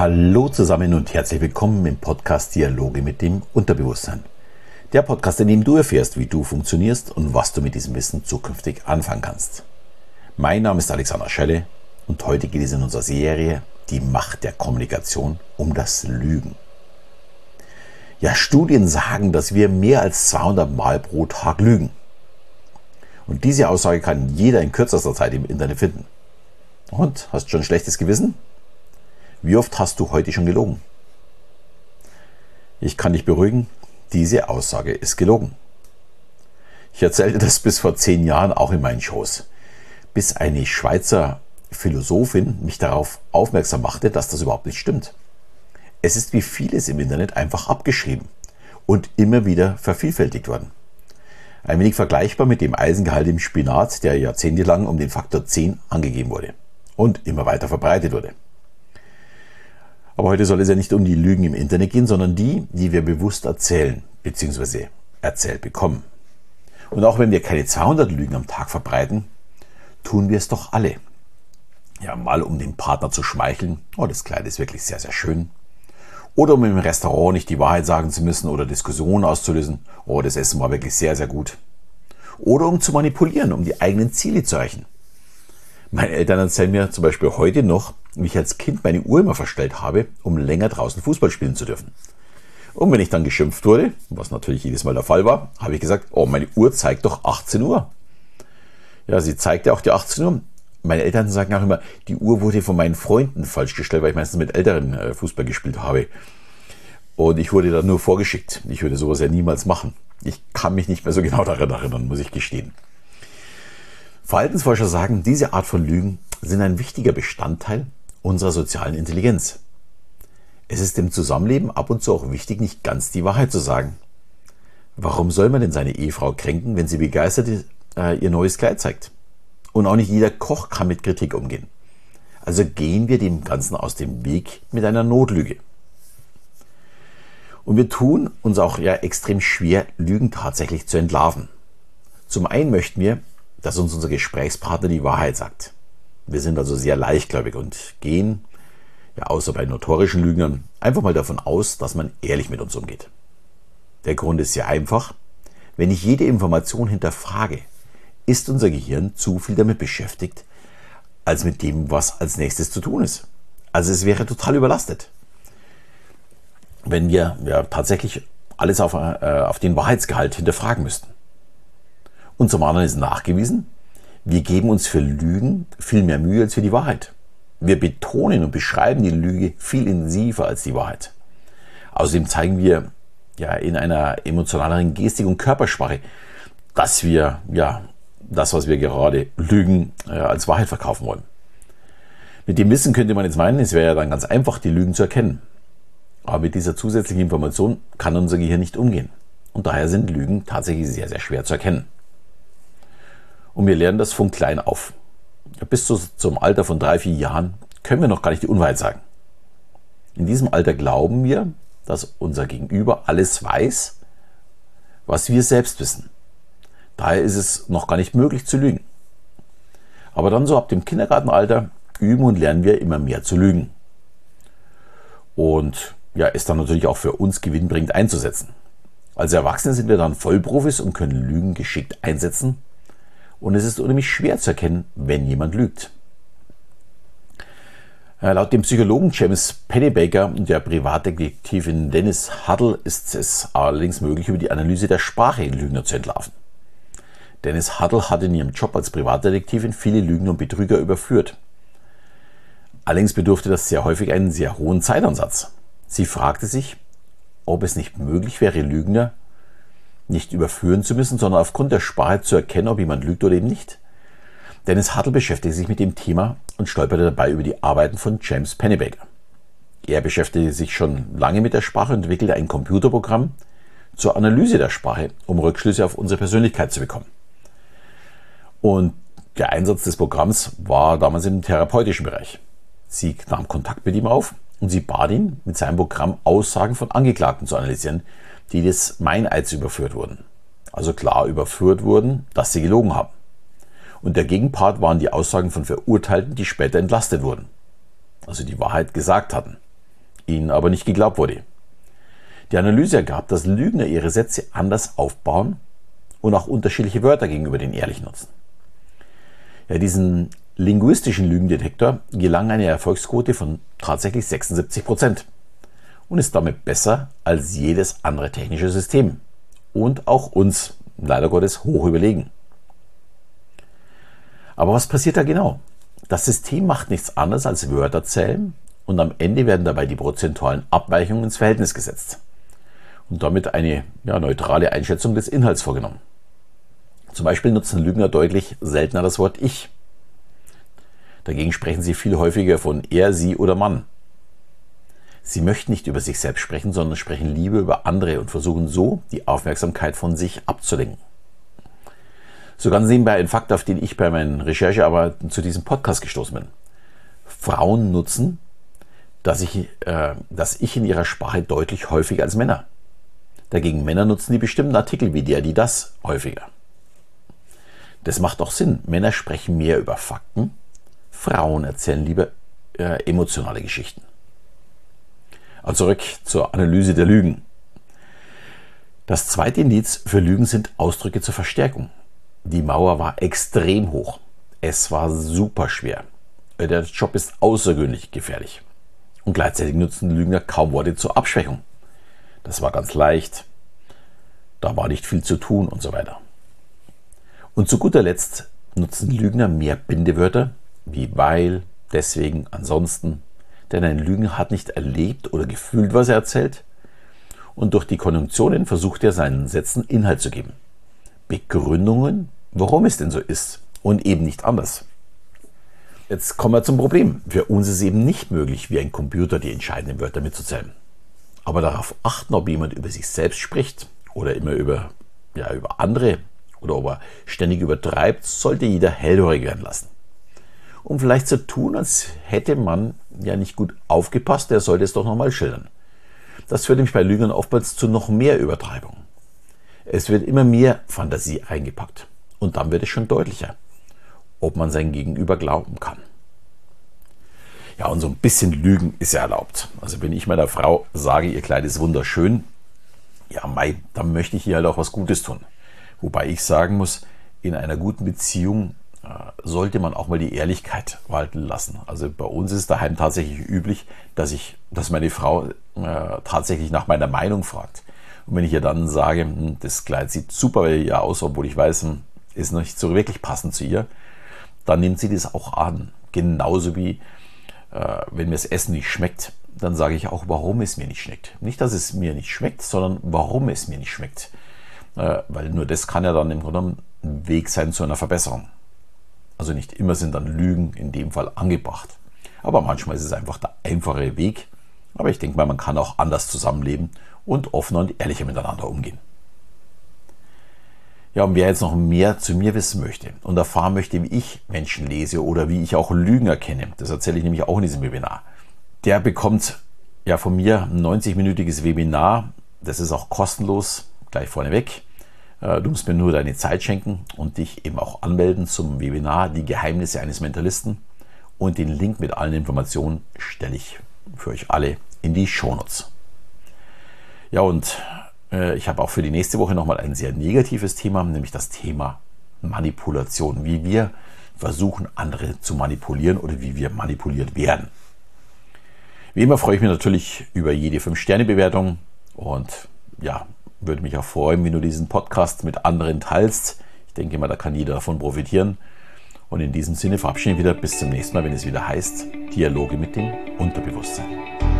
Hallo zusammen und herzlich willkommen im Podcast Dialoge mit dem Unterbewusstsein. Der Podcast, in dem du erfährst, wie du funktionierst und was du mit diesem Wissen zukünftig anfangen kannst. Mein Name ist Alexander Schelle und heute geht es in unserer Serie Die Macht der Kommunikation um das Lügen. Ja, Studien sagen, dass wir mehr als 200 Mal pro Tag lügen. Und diese Aussage kann jeder in kürzester Zeit im Internet finden. Und, hast du schon ein schlechtes Gewissen? Wie oft hast du heute schon gelogen? Ich kann dich beruhigen, diese Aussage ist gelogen. Ich erzählte das bis vor zehn Jahren auch in meinen Shows, bis eine Schweizer Philosophin mich darauf aufmerksam machte, dass das überhaupt nicht stimmt. Es ist wie vieles im Internet einfach abgeschrieben und immer wieder vervielfältigt worden. Ein wenig vergleichbar mit dem Eisengehalt im Spinat, der jahrzehntelang um den Faktor 10 angegeben wurde und immer weiter verbreitet wurde. Aber heute soll es ja nicht um die Lügen im Internet gehen, sondern die, die wir bewusst erzählen bzw. erzählt bekommen. Und auch wenn wir keine 200 Lügen am Tag verbreiten, tun wir es doch alle. Ja, mal um dem Partner zu schmeicheln, oh, das Kleid ist wirklich sehr, sehr schön. Oder um im Restaurant nicht die Wahrheit sagen zu müssen oder Diskussionen auszulösen, oh, das Essen war wirklich sehr, sehr gut. Oder um zu manipulieren, um die eigenen Ziele zu erreichen. Meine Eltern erzählen mir zum Beispiel heute noch, wie ich als Kind meine Uhr immer verstellt habe, um länger draußen Fußball spielen zu dürfen. Und wenn ich dann geschimpft wurde, was natürlich jedes Mal der Fall war, habe ich gesagt, oh, meine Uhr zeigt doch 18 Uhr. Ja, sie zeigte auch die 18 Uhr. Meine Eltern sagen auch immer, die Uhr wurde von meinen Freunden falsch gestellt, weil ich meistens mit Älteren äh, Fußball gespielt habe. Und ich wurde dann nur vorgeschickt. Ich würde sowas ja niemals machen. Ich kann mich nicht mehr so genau daran erinnern, muss ich gestehen. Verhaltensforscher sagen, diese Art von Lügen sind ein wichtiger Bestandteil unserer sozialen Intelligenz. Es ist im Zusammenleben ab und zu auch wichtig, nicht ganz die Wahrheit zu sagen. Warum soll man denn seine Ehefrau kränken, wenn sie begeistert äh, ihr neues Kleid zeigt? Und auch nicht jeder Koch kann mit Kritik umgehen. Also gehen wir dem Ganzen aus dem Weg mit einer Notlüge. Und wir tun uns auch ja extrem schwer, Lügen tatsächlich zu entlarven. Zum einen möchten wir dass uns unser Gesprächspartner die Wahrheit sagt. Wir sind also sehr leichtgläubig und gehen, ja außer bei notorischen Lügnern, einfach mal davon aus, dass man ehrlich mit uns umgeht. Der Grund ist sehr einfach. Wenn ich jede Information hinterfrage, ist unser Gehirn zu viel damit beschäftigt, als mit dem, was als nächstes zu tun ist. Also es wäre total überlastet. Wenn wir ja, tatsächlich alles auf, äh, auf den Wahrheitsgehalt hinterfragen müssten. Und zum anderen ist nachgewiesen, wir geben uns für Lügen viel mehr Mühe als für die Wahrheit. Wir betonen und beschreiben die Lüge viel intensiver als die Wahrheit. Außerdem zeigen wir ja in einer emotionaleren Gestik und Körpersprache, dass wir ja das, was wir gerade lügen, äh, als Wahrheit verkaufen wollen. Mit dem Wissen könnte man jetzt meinen, es wäre ja dann ganz einfach, die Lügen zu erkennen. Aber mit dieser zusätzlichen Information kann unser Gehirn nicht umgehen. Und daher sind Lügen tatsächlich sehr, sehr schwer zu erkennen. Und wir lernen das von klein auf. Bis zu, zum Alter von drei, vier Jahren können wir noch gar nicht die Unwahrheit sagen. In diesem Alter glauben wir, dass unser Gegenüber alles weiß, was wir selbst wissen. Daher ist es noch gar nicht möglich zu lügen. Aber dann so ab dem Kindergartenalter üben und lernen wir immer mehr zu lügen. Und ja, ist dann natürlich auch für uns gewinnbringend einzusetzen. Als Erwachsene sind wir dann Vollprofis und können Lügen geschickt einsetzen und es ist unheimlich schwer zu erkennen, wenn jemand lügt. Äh, laut dem Psychologen James Pennebaker und der Privatdetektivin Dennis Huddle ist es allerdings möglich, über die Analyse der Sprache in Lügner zu entlarven. Dennis Huddle hat in ihrem Job als Privatdetektivin viele Lügner und Betrüger überführt. Allerdings bedurfte das sehr häufig einen sehr hohen Zeitansatz. Sie fragte sich, ob es nicht möglich wäre, Lügner nicht überführen zu müssen, sondern aufgrund der Sprache zu erkennen, ob jemand lügt oder eben nicht. Dennis Hartl beschäftigte sich mit dem Thema und stolperte dabei über die Arbeiten von James Pennebaker. Er beschäftigte sich schon lange mit der Sprache und entwickelte ein Computerprogramm zur Analyse der Sprache, um Rückschlüsse auf unsere Persönlichkeit zu bekommen. Und der Einsatz des Programms war damals im therapeutischen Bereich. Sie nahm Kontakt mit ihm auf und sie bat ihn, mit seinem Programm Aussagen von Angeklagten zu analysieren, die des Meineids überführt wurden. Also klar überführt wurden, dass sie gelogen haben. Und der Gegenpart waren die Aussagen von Verurteilten, die später entlastet wurden. Also die Wahrheit gesagt hatten. ihnen aber nicht geglaubt wurde. Die Analyse ergab, dass Lügner ihre Sätze anders aufbauen und auch unterschiedliche Wörter gegenüber den ehrlichen nutzen. Ja, diesen linguistischen Lügendetektor gelang eine Erfolgsquote von tatsächlich 76 Prozent und ist damit besser als jedes andere technische System und auch uns leider Gottes hoch überlegen. Aber was passiert da genau? Das System macht nichts anderes als Wörter zählen und am Ende werden dabei die prozentualen Abweichungen ins Verhältnis gesetzt und damit eine ja, neutrale Einschätzung des Inhalts vorgenommen. Zum Beispiel nutzen Lügner deutlich seltener das Wort ich. Dagegen sprechen sie viel häufiger von er, sie oder Mann. Sie möchten nicht über sich selbst sprechen, sondern sprechen lieber über andere und versuchen so, die Aufmerksamkeit von sich abzulenken. So ganz nebenbei ein Fakt, auf den ich bei meinen Recherchearbeiten zu diesem Podcast gestoßen bin. Frauen nutzen, dass ich, äh, dass ich in ihrer Sprache deutlich häufiger als Männer. Dagegen Männer nutzen die bestimmten Artikel wie der, die das häufiger. Das macht auch Sinn. Männer sprechen mehr über Fakten, Frauen erzählen lieber äh, emotionale Geschichten. Also zurück zur Analyse der Lügen. Das zweite Indiz für Lügen sind Ausdrücke zur Verstärkung. Die Mauer war extrem hoch. Es war super schwer. Der Job ist außergewöhnlich gefährlich. Und gleichzeitig nutzen Lügner kaum Worte zur Abschwächung. Das war ganz leicht. Da war nicht viel zu tun und so weiter. Und zu guter Letzt nutzen Lügner mehr Bindewörter wie weil, deswegen, ansonsten. Denn ein Lügner hat nicht erlebt oder gefühlt, was er erzählt. Und durch die Konjunktionen versucht er seinen Sätzen Inhalt zu geben. Begründungen, warum es denn so ist und eben nicht anders. Jetzt kommen wir zum Problem. Für uns ist es eben nicht möglich, wie ein Computer die entscheidenden Wörter mitzuzählen. Aber darauf achten, ob jemand über sich selbst spricht oder immer über, ja, über andere oder ob er ständig übertreibt, sollte jeder hellhörig werden lassen um vielleicht zu tun, als hätte man ja nicht gut aufgepasst, der sollte es doch nochmal schildern. Das führt nämlich bei Lügern oftmals zu noch mehr Übertreibung. Es wird immer mehr Fantasie eingepackt. Und dann wird es schon deutlicher, ob man sein Gegenüber glauben kann. Ja, und so ein bisschen Lügen ist ja erlaubt. Also wenn ich meiner Frau sage, ihr Kleid ist wunderschön, ja, Mai, dann möchte ich ihr halt auch was Gutes tun. Wobei ich sagen muss, in einer guten Beziehung sollte man auch mal die Ehrlichkeit walten lassen. Also bei uns ist es daheim tatsächlich üblich, dass ich, dass meine Frau äh, tatsächlich nach meiner Meinung fragt. Und wenn ich ihr dann sage, hm, das Kleid sieht super bei ihr aus, obwohl ich weiß, hm, ist nicht so wirklich passend zu ihr, dann nimmt sie das auch an. Genauso wie äh, wenn mir das Essen nicht schmeckt, dann sage ich auch, warum es mir nicht schmeckt. Nicht, dass es mir nicht schmeckt, sondern warum es mir nicht schmeckt. Äh, weil nur das kann ja dann im Grunde ein Weg sein zu einer Verbesserung. Also nicht immer sind dann Lügen in dem Fall angebracht. Aber manchmal ist es einfach der einfache Weg. Aber ich denke mal, man kann auch anders zusammenleben und offener und ehrlicher miteinander umgehen. Ja, und wer jetzt noch mehr zu mir wissen möchte und erfahren möchte, wie ich Menschen lese oder wie ich auch Lügen erkenne, das erzähle ich nämlich auch in diesem Webinar, der bekommt ja von mir ein 90-minütiges Webinar. Das ist auch kostenlos, gleich vorneweg. Äh, du musst mir nur deine Zeit schenken und dich eben auch anmelden zum Webinar Die Geheimnisse eines Mentalisten. Und den Link mit allen Informationen stelle ich für euch alle in die Shownotes. Ja, und äh, ich habe auch für die nächste Woche nochmal ein sehr negatives Thema, nämlich das Thema Manipulation. Wie wir versuchen, andere zu manipulieren oder wie wir manipuliert werden. Wie immer freue ich mich natürlich über jede 5-Sterne-Bewertung und ja, würde mich auch freuen, wenn du diesen Podcast mit anderen teilst. Ich denke mal, da kann jeder davon profitieren. Und in diesem Sinne verabschiede ich mich wieder bis zum nächsten Mal, wenn es wieder heißt Dialoge mit dem Unterbewusstsein.